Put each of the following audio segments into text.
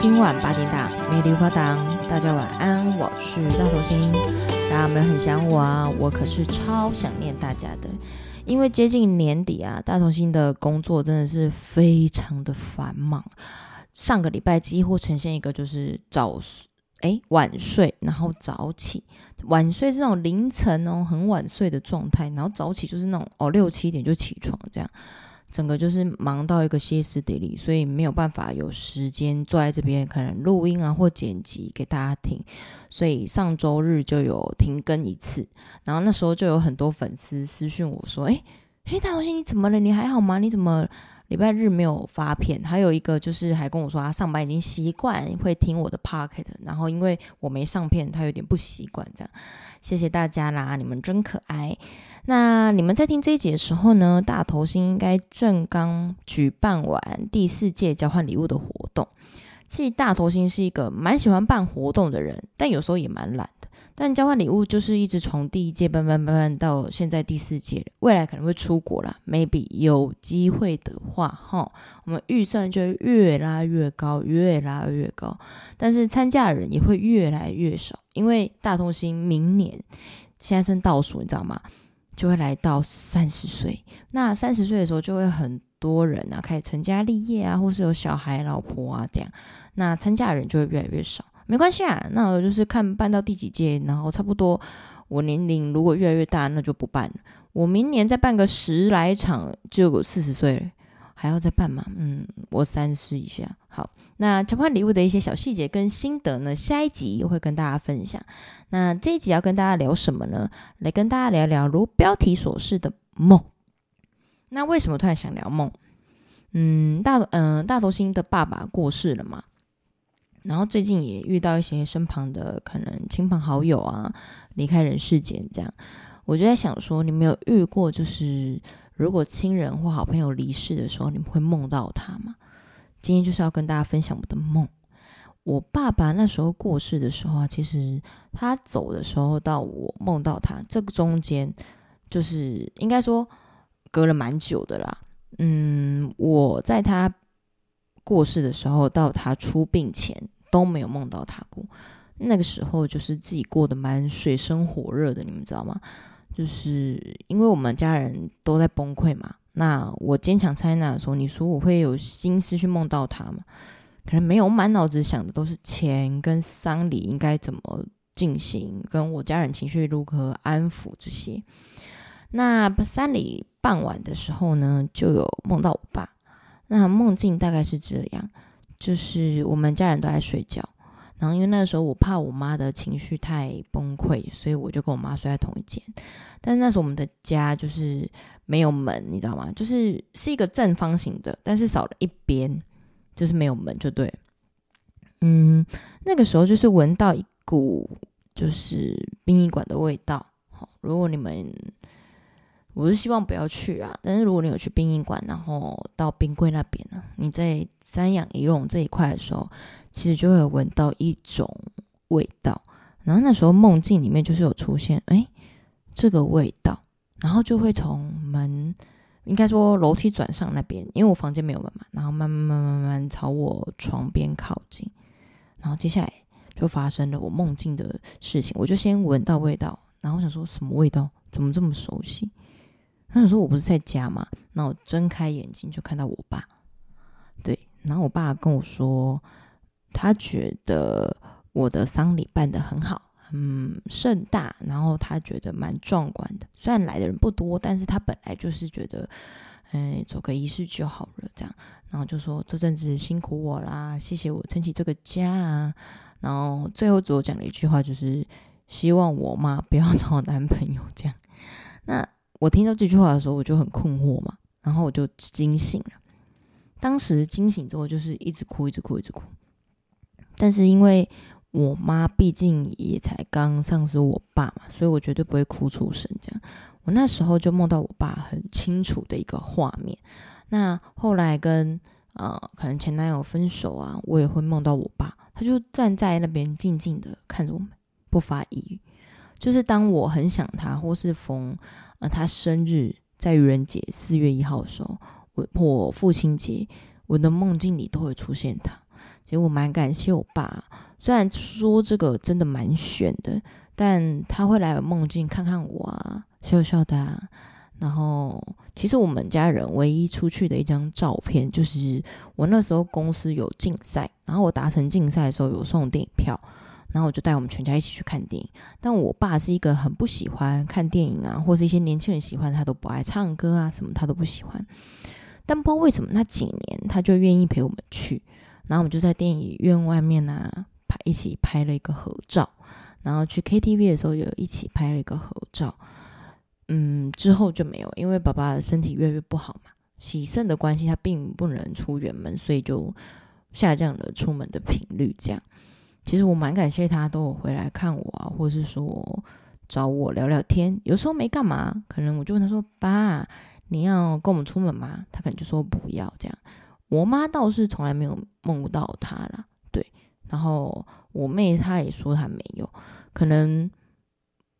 今晚八点档，美丽发档，大家晚安，我是大头星，大家有没有很想我啊？我可是超想念大家的，因为接近年底啊，大头星的工作真的是非常的繁忙，上个礼拜几乎呈现一个就是早哎晚睡，然后早起，晚睡是那种凌晨哦很晚睡的状态，然后早起就是那种哦六七点就起床这样。整个就是忙到一个歇斯底里，所以没有办法有时间坐在这边可能录音啊或剪辑给大家听，所以上周日就有停更一次，然后那时候就有很多粉丝私讯我说：“哎，嘿，大头星你怎么了？你还好吗？你怎么？”礼拜日没有发片，还有一个就是还跟我说他上班已经习惯会听我的 pocket，然后因为我没上片，他有点不习惯这样。谢谢大家啦，你们真可爱。那你们在听这一集的时候呢，大头星应该正刚举办完第四届交换礼物的活动。其实大头星是一个蛮喜欢办活动的人，但有时候也蛮懒的。但交换礼物就是一直从第一届慢慢慢慢到现在第四届，未来可能会出国啦，maybe 有机会的话，哈，我们预算就越拉越高，越拉越高，但是参加的人也会越来越少，因为大同星明年现在正倒数，你知道吗？就会来到三十岁，那三十岁的时候就会很多人啊开始成家立业啊，或是有小孩、老婆啊这样，那参加的人就会越来越少。没关系啊，那我就是看办到第几届，然后差不多我年龄如果越来越大，那就不办了。我明年再办个十来场，就四十岁了，还要再办吗？嗯，我三思一下。好，那交换礼物的一些小细节跟心得呢，下一集会跟大家分享。那这一集要跟大家聊什么呢？来跟大家聊聊如标题所示的梦。那为什么突然想聊梦？嗯，大嗯、大头星的爸爸过世了嘛。然后最近也遇到一些身旁的可能亲朋好友啊离开人世间，这样我就在想说，你们有遇过就是如果亲人或好朋友离世的时候，你们会梦到他吗？今天就是要跟大家分享我的梦。我爸爸那时候过世的时候啊，其实他走的时候到我梦到他，这个中间就是应该说隔了蛮久的啦。嗯，我在他过世的时候到他出殡前。都没有梦到他过，那个时候就是自己过得蛮水深火热的，你们知道吗？就是因为我们家人都在崩溃嘛。那我坚强参加的时候，你说我会有心思去梦到他吗？可能没有，满脑子想的都是钱跟丧礼应该怎么进行，跟我家人情绪如何安抚这些。那丧礼傍晚的时候呢，就有梦到我爸。那梦境大概是这样。就是我们家人都在睡觉，然后因为那个时候我怕我妈的情绪太崩溃，所以我就跟我妈睡在同一间。但是那时候我们的家就是没有门，你知道吗？就是是一个正方形的，但是少了一边，就是没有门，就对。嗯，那个时候就是闻到一股就是殡仪馆的味道。好，如果你们。我是希望不要去啊，但是如果你有去殡仪馆，然后到冰柜那边呢，你在三养仪容这一块的时候，其实就会闻到一种味道。然后那时候梦境里面就是有出现，哎，这个味道，然后就会从门，应该说楼梯转上那边，因为我房间没有门嘛，然后慢慢慢慢慢慢朝我床边靠近，然后接下来就发生了我梦境的事情。我就先闻到味道，然后想说什么味道，怎么这么熟悉？那时候我不是在家嘛，那我睁开眼睛就看到我爸，对，然后我爸跟我说，他觉得我的丧礼办得很好，嗯，盛大，然后他觉得蛮壮观的。虽然来的人不多，但是他本来就是觉得，哎，做个仪式就好了，这样，然后就说这阵子辛苦我啦，谢谢我撑起这个家啊，然后最后只有讲了一句话，就是希望我妈不要找男朋友这样，那。我听到这句话的时候，我就很困惑嘛，然后我就惊醒了。当时惊醒之后，就是一直哭，一直哭，一直哭。但是因为我妈毕竟也才刚丧失我爸嘛，所以我绝对不会哭出声。这样，我那时候就梦到我爸很清楚的一个画面。那后来跟呃可能前男友分手啊，我也会梦到我爸，他就站在那边静静的看着我们，不发一语。就是当我很想他，或是逢呃他生日在愚人节四月一号的时候，我或父亲节，我的梦境里都会出现他。其实我蛮感谢我爸，虽然说这个真的蛮炫的，但他会来梦境看看我啊，笑笑的啊。然后，其实我们家人唯一出去的一张照片，就是我那时候公司有竞赛，然后我达成竞赛的时候有送电影票，然后我就带我们全家一起去看电影。但我爸是一个很不喜欢看电影啊，或是一些年轻人喜欢他都不爱唱歌啊，什么他都不喜欢。但不知道为什么那几年他就愿意陪我们去，然后我们就在电影院外面啊拍一起拍了一个合照，然后去 KTV 的时候也一起拍了一个合照。嗯，之后就没有，因为爸爸的身体越来越不好嘛，洗肾的关系，他并不能出远门，所以就下降了出门的频率。这样，其实我蛮感谢他都有回来看我啊，或者是说找我聊聊天。有时候没干嘛，可能我就问他说：“爸，你要跟我们出门吗？”他可能就说不要。这样，我妈倒是从来没有梦到他啦，对。然后我妹她也说她没有，可能。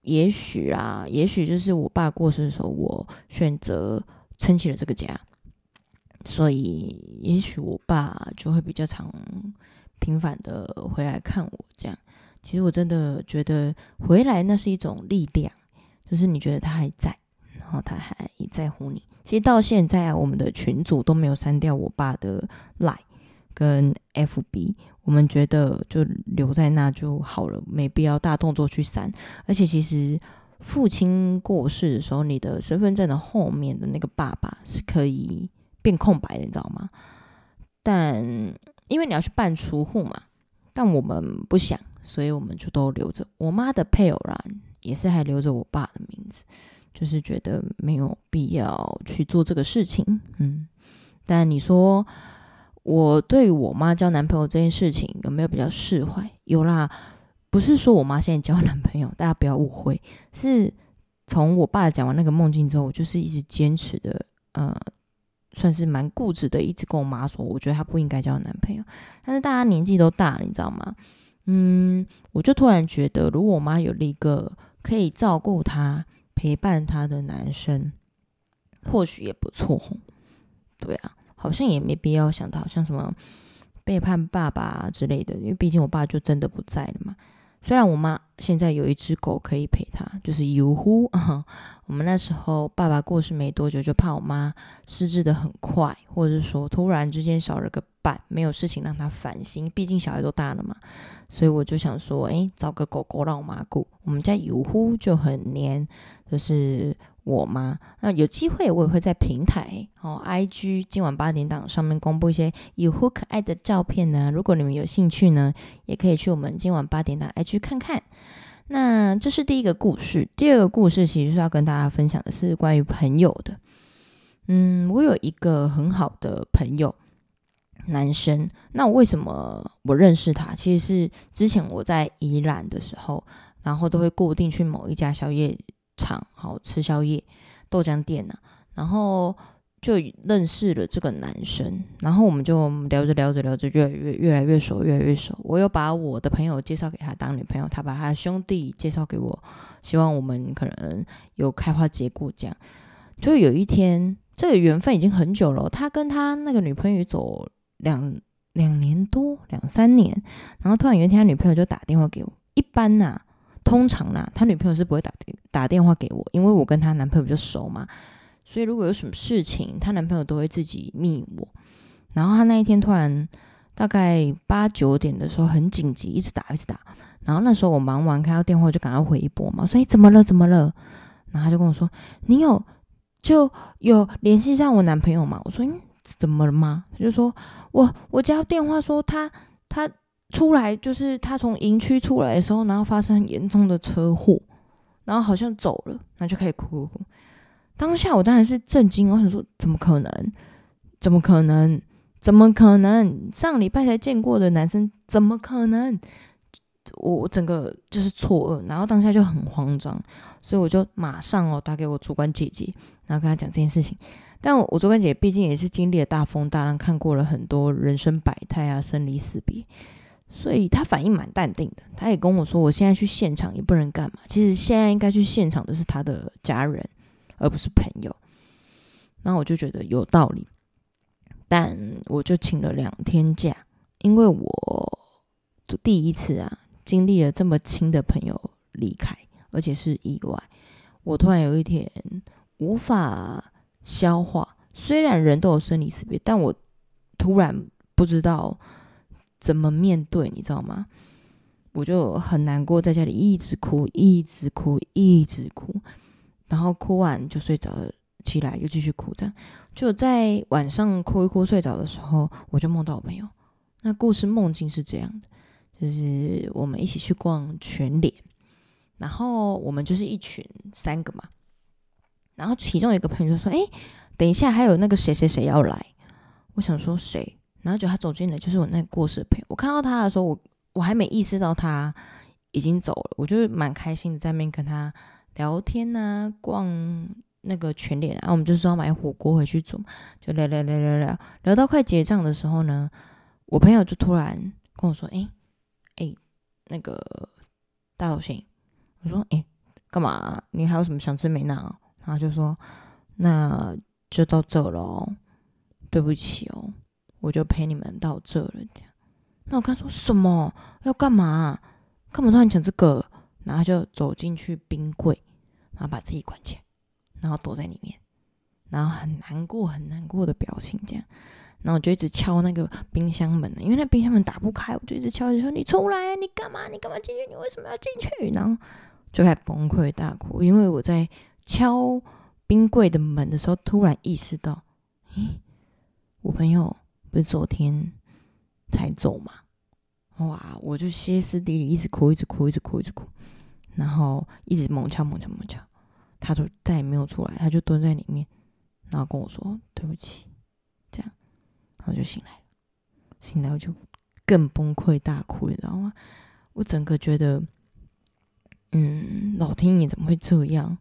也许啊，也许就是我爸过世的时候，我选择撑起了这个家，所以也许我爸就会比较常频繁的回来看我。这样，其实我真的觉得回来那是一种力量，就是你觉得他还在，然后他还在乎你。其实到现在啊，我们的群组都没有删掉我爸的 Line 跟 FB。我们觉得就留在那就好了，没必要大动作去删。而且其实父亲过世的时候，你的身份证的后面的那个爸爸是可以变空白的，你知道吗？但因为你要去办除户嘛，但我们不想，所以我们就都留着。我妈的配偶栏也是还留着我爸的名字，就是觉得没有必要去做这个事情。嗯，但你说。我对我妈交男朋友这件事情有没有比较释怀？有啦，不是说我妈现在交男朋友，大家不要误会。是从我爸讲完那个梦境之后，我就是一直坚持的，呃，算是蛮固执的，一直跟我妈说，我觉得她不应该交男朋友。但是大家年纪都大了，你知道吗？嗯，我就突然觉得，如果我妈有了一个可以照顾她、陪伴她的男生，或许也不错。对啊。好像也没必要想到，好像什么背叛爸爸之类的，因为毕竟我爸就真的不在了嘛。虽然我妈现在有一只狗可以陪他，就是油乎啊。我们那时候爸爸过世没多久，就怕我妈失智的很快，或者是说突然之间少了个伴，没有事情让她烦心。毕竟小孩都大了嘛，所以我就想说，哎，找个狗狗让我妈顾。我们家油乎就很黏，就是。我吗？那有机会我也会在平台哦，IG 今晚八点档上面公布一些有呼可爱的照片呢。如果你们有兴趣呢，也可以去我们今晚八点档 IG 看看。那这是第一个故事，第二个故事其实是要跟大家分享的是关于朋友的。嗯，我有一个很好的朋友，男生。那我为什么我认识他？其实是之前我在宜兰的时候，然后都会固定去某一家宵夜。场好吃宵夜豆浆店呐、啊，然后就认识了这个男生，然后我们就聊着聊着聊着越来越越来越熟，越来越熟。我又把我的朋友介绍给他当女朋友，他把他兄弟介绍给我，希望我们可能有开花结果这样。就有一天，这个缘分已经很久了，他跟他那个女朋友走两两年多两三年，然后突然有一天他女朋友就打电话给我，一般呐、啊。通常啦，他女朋友是不会打电打电话给我，因为我跟他男朋友比较熟嘛，所以如果有什么事情，他男朋友都会自己密我。然后他那一天突然大概八九点的时候很紧急，一直打一直打。然后那时候我忙完看到电话就赶快回一拨嘛，所以怎么了怎么了？然后他就跟我说：“你有就有联系上我男朋友吗？”我说：“嗯，怎么了吗？”他就说：“我我接到电话说他他。”出来就是他从营区出来的时候，然后发生严重的车祸，然后好像走了，然后就开始哭哭哭。当下我当然是震惊，我想说怎么可能？怎么可能？怎么可能？上礼拜才见过的男生，怎么可能？我我整个就是错愕，然后当下就很慌张，所以我就马上哦打给我主管姐姐，然后跟她讲这件事情。但我，我主管姐毕竟也是经历了大风大浪，看过了很多人生百态啊，生离死别。所以他反应蛮淡定的，他也跟我说，我现在去现场也不能干嘛。其实现在应该去现场的是他的家人，而不是朋友。然后我就觉得有道理，但我就请了两天假，因为我就第一次啊，经历了这么亲的朋友离开，而且是意外，我突然有一天无法消化。虽然人都有生离死别，但我突然不知道怎么面对，你知道吗？我就很难过，在家里一直哭，一直哭，一直哭，然后哭完就睡着了，起来又继续哭，这样就在晚上哭一哭睡着的时候，我就梦到我朋友。那故事梦境是这样的，就是我们一起去逛全联，然后我们就是一群三个嘛，然后其中一个朋友就说：“哎，等一下还有那个谁谁谁要来。”我想说谁，然后就他走进来，就是我那个过世的朋友。我看到他的时候，我。我还没意识到他已经走了，我就蛮开心的在那边跟他聊天呐，逛那个全联啊，我们就说要买火锅回去煮，就聊聊聊聊聊，聊到快结账的时候呢，我朋友就突然跟我说：“哎哎，那个大头星。”我说：“哎，干嘛？你还有什么想吃没呢？”然后就说：“那就到这了哦，对不起哦，我就陪你们到这了。”这样。那我刚说什么？要干嘛？干嘛突然讲这个？然后就走进去冰柜，然后把自己关起来，然后躲在里面，然后很难过、很难过的表情这样。然后我就一直敲那个冰箱门，因为那冰箱门打不开，我就一直敲，就说：“你出来！你干嘛？你干嘛进去？你为什么要进去？”然后就开始崩溃大哭，因为我在敲冰柜的门的时候，突然意识到，咦，我朋友不是昨天。才走嘛，哇！我就歇斯底里，一直哭，一直哭，一直哭，一直哭，然后一直猛敲，猛敲，猛敲，他就再也没有出来，他就蹲在里面，然后跟我说对不起，这样，然后就醒来了，醒来我就更崩溃大哭，你知道吗？我整个觉得，嗯，老天爷怎么会这样？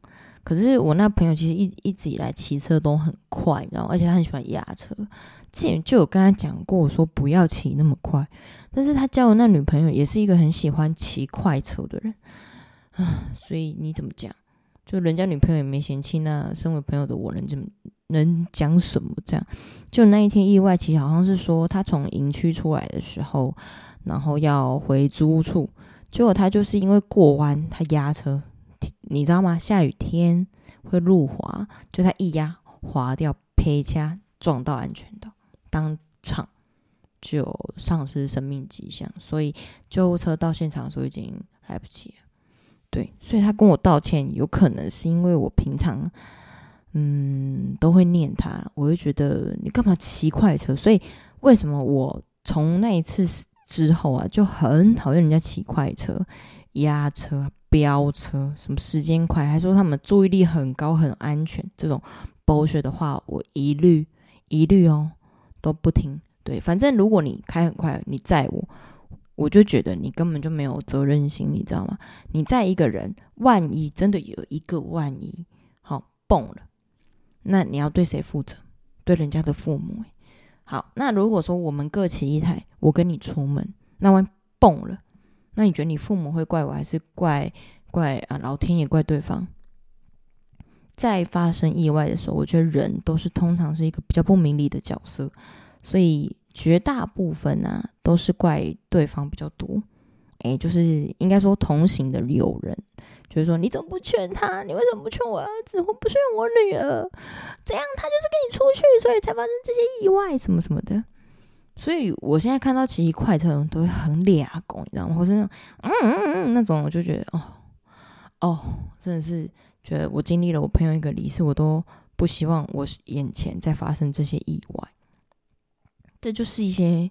可是我那朋友其实一一直以来骑车都很快，你知道？而且他很喜欢压车。之前就有跟他讲过，说不要骑那么快。但是他交的那女朋友也是一个很喜欢骑快车的人啊，所以你怎么讲？就人家女朋友也没嫌弃，那身为朋友的我能怎么能讲什么？这样就那一天意外骑，好像是说他从营区出来的时候，然后要回租屋处，结果他就是因为过弯，他压车，你知道吗？下雨天会路滑，就他一压滑掉，赔掐撞到安全岛。当场就丧失生命迹象，所以救护车到现场的时候已经来不及了。对，所以他跟我道歉，有可能是因为我平常嗯都会念他，我会觉得你干嘛骑快车？所以为什么我从那一次之后啊，就很讨厌人家骑快车、压车、飙车，什么时间快，还说他们注意力很高、很安全这种博学的话，我一律一律哦。都不听，对，反正如果你开很快，你载我，我就觉得你根本就没有责任心，你知道吗？你载一个人，万一真的有一个万一，好蹦了，那你要对谁负责？对人家的父母。好，那如果说我们各骑一台，我跟你出门，那万一蹦了，那你觉得你父母会怪我，还是怪怪啊老天爷怪对方？在发生意外的时候，我觉得人都是通常是一个比较不明理的角色，所以绝大部分啊都是怪对方比较多。诶，就是应该说同行的友人，就是说你怎么不劝他？你为什么不劝我儿子或不劝我女儿？这样他就是跟你出去，所以才发生这些意外什么什么的。所以我现在看到骑快车都会很脸红，你知道吗？或是那种嗯嗯嗯那种，我就觉得哦哦，真的是。觉得我经历了我朋友一个离世，我都不希望我眼前再发生这些意外。这就是一些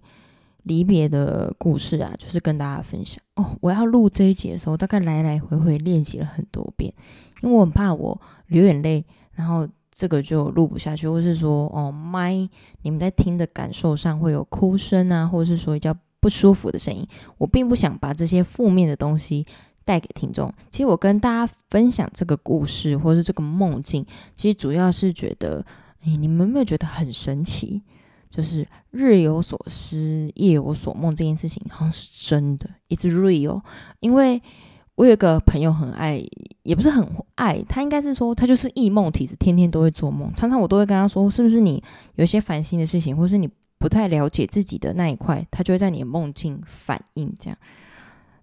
离别的故事啊，就是跟大家分享哦。我要录这一集的时候，大概来来回回练习了很多遍，因为我很怕我流眼泪，然后这个就录不下去，或是说哦麦，你们在听的感受上会有哭声啊，或者是说比较不舒服的声音。我并不想把这些负面的东西。带给听众。其实我跟大家分享这个故事，或是这个梦境，其实主要是觉得，哎，你们有没有觉得很神奇？就是日有所思，夜有所梦这件事情，好像是真的，it's real。因为我有一个朋友很爱，也不是很爱，他应该是说他就是异梦体质，天天都会做梦。常常我都会跟他说，是不是你有一些烦心的事情，或是你不太了解自己的那一块，他就会在你的梦境反应这样。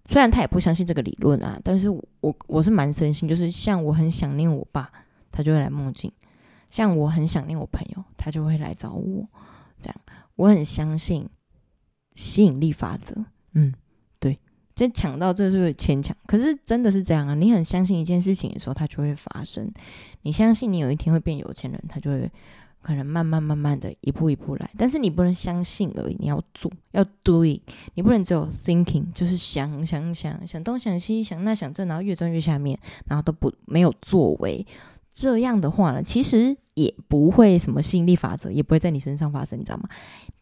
虽然他也不相信这个理论啊，但是我我，是蛮深信，就是像我很想念我爸，他就会来梦境；像我很想念我朋友，他就会来找我。这样，我很相信吸引力法则。嗯，这抢到这是不是牵强？可是真的是这样啊！你很相信一件事情的时候，它就会发生。你相信你有一天会变有钱人，他就会。可能慢慢慢慢的一步一步来，但是你不能相信而已，你要做，要 do it，你不能只有 thinking，就是想想想想东想西想那想这，然后越钻越下面，然后都不没有作为。这样的话呢，其实也不会什么吸引力法则，也不会在你身上发生，你知道吗？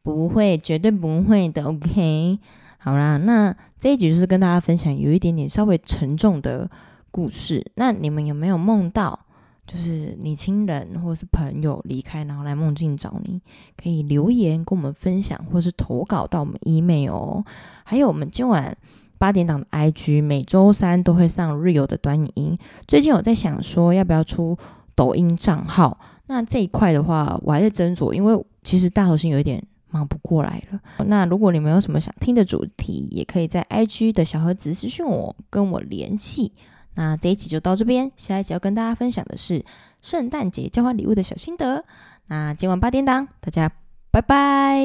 不会，绝对不会的。OK，好啦，那这一集就是跟大家分享有一点点稍微沉重的故事。那你们有没有梦到？就是你亲人或是朋友离开，然后来梦境找你，可以留言跟我们分享，或是投稿到我们 email 哦。还有我们今晚八点档的 IG，每周三都会上 Real 的短影音。最近有在想说要不要出抖音账号，那这一块的话我还在斟酌，因为其实大头星有一点忙不过来了。那如果你们有什么想听的主题，也可以在 IG 的小盒子私讯我，跟我联系。那这一集就到这边，下一集要跟大家分享的是圣诞节交换礼物的小心得。那今晚八点档，大家拜拜。